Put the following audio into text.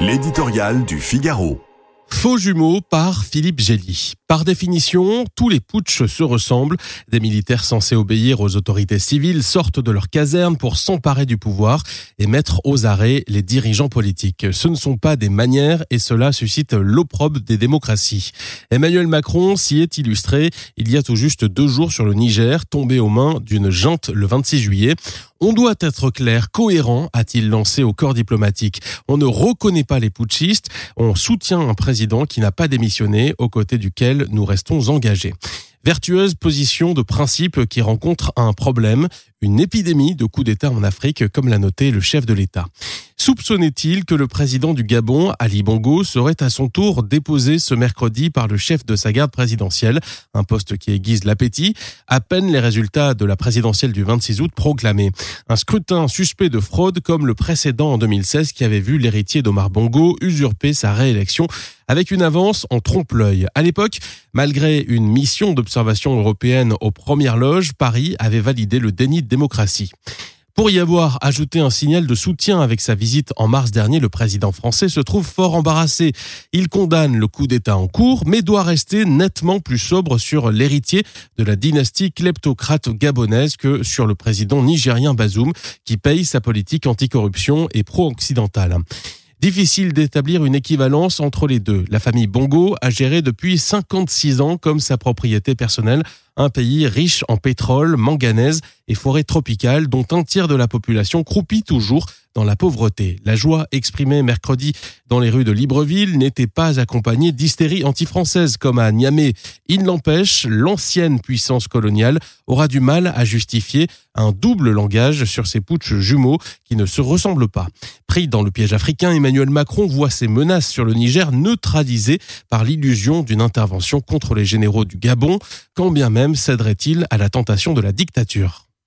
L'éditorial du Figaro. Faux jumeaux par Philippe Gély. Par définition, tous les putschs se ressemblent. Des militaires censés obéir aux autorités civiles sortent de leur caserne pour s'emparer du pouvoir et mettre aux arrêts les dirigeants politiques. Ce ne sont pas des manières et cela suscite l'opprobre des démocraties. Emmanuel Macron s'y est illustré il y a tout juste deux jours sur le Niger, tombé aux mains d'une junte le 26 juillet. On doit être clair, cohérent, a-t-il lancé au corps diplomatique. On ne reconnaît pas les putschistes, on soutient un président qui n'a pas démissionné, aux côtés duquel nous restons engagés. Vertueuse position de principe qui rencontre un problème, une épidémie de coups d'État en Afrique, comme l'a noté le chef de l'État. Soupçonnait-il que le président du Gabon, Ali Bongo, serait à son tour déposé ce mercredi par le chef de sa garde présidentielle, un poste qui aiguise l'appétit, à peine les résultats de la présidentielle du 26 août proclamés. Un scrutin suspect de fraude comme le précédent en 2016 qui avait vu l'héritier d'Omar Bongo usurper sa réélection avec une avance en trompe-l'œil. À l'époque, malgré une mission d'observation européenne aux premières loges, Paris avait validé le déni de démocratie. Pour y avoir ajouté un signal de soutien avec sa visite en mars dernier, le président français se trouve fort embarrassé. Il condamne le coup d'État en cours, mais doit rester nettement plus sobre sur l'héritier de la dynastie kleptocrate gabonaise que sur le président nigérien Bazoum, qui paye sa politique anticorruption et pro-occidentale. Difficile d'établir une équivalence entre les deux. La famille Bongo a géré depuis 56 ans comme sa propriété personnelle un pays riche en pétrole, manganèse et forêts tropicales dont un tiers de la population croupit toujours dans la pauvreté. La joie exprimée mercredi dans les rues de Libreville n'était pas accompagnée d'hystérie anti-française comme à Niamey. Il n'empêche, l'ancienne puissance coloniale aura du mal à justifier un double langage sur ces putschs jumeaux qui ne se ressemblent pas. Pris dans le piège africain, Emmanuel Macron voit ses menaces sur le Niger neutralisées par l'illusion d'une intervention contre les généraux du Gabon, quand bien même céderait-il à la tentation de la dictature